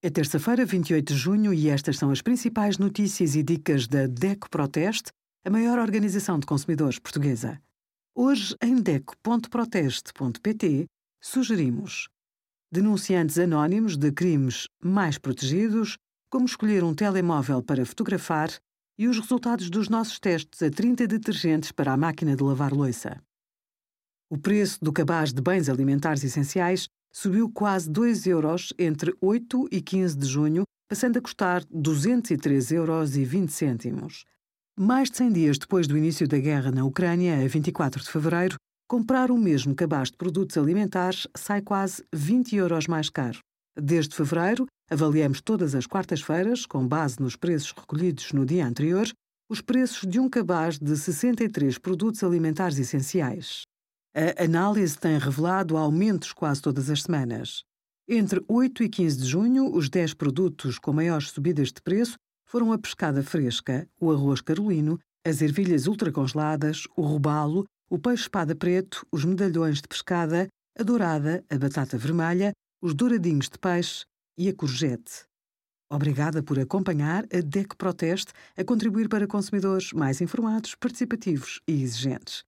É terça-feira, 28 de junho, e estas são as principais notícias e dicas da DECO Proteste, a maior organização de consumidores portuguesa. Hoje, em DECO.proteste.pt, sugerimos denunciantes anónimos de crimes mais protegidos, como escolher um telemóvel para fotografar e os resultados dos nossos testes a 30 detergentes para a máquina de lavar louça. O preço do cabaz de bens alimentares essenciais subiu quase 2 euros entre 8 e 15 de junho, passando a custar 203 euros e 20 cêntimos. Mais de 100 dias depois do início da guerra na Ucrânia, a 24 de fevereiro, comprar o mesmo cabaz de produtos alimentares sai quase 20 euros mais caro. Desde fevereiro, avaliamos todas as quartas-feiras, com base nos preços recolhidos no dia anterior, os preços de um cabaz de 63 produtos alimentares essenciais. A análise tem revelado aumentos quase todas as semanas. Entre 8 e 15 de junho, os 10 produtos com maiores subidas de preço foram a pescada fresca, o arroz carolino, as ervilhas ultracongeladas, o robalo, o peixe espada preto, os medalhões de pescada, a dourada, a batata vermelha, os douradinhos de peixe e a courgette. Obrigada por acompanhar a DEC Proteste a contribuir para consumidores mais informados, participativos e exigentes.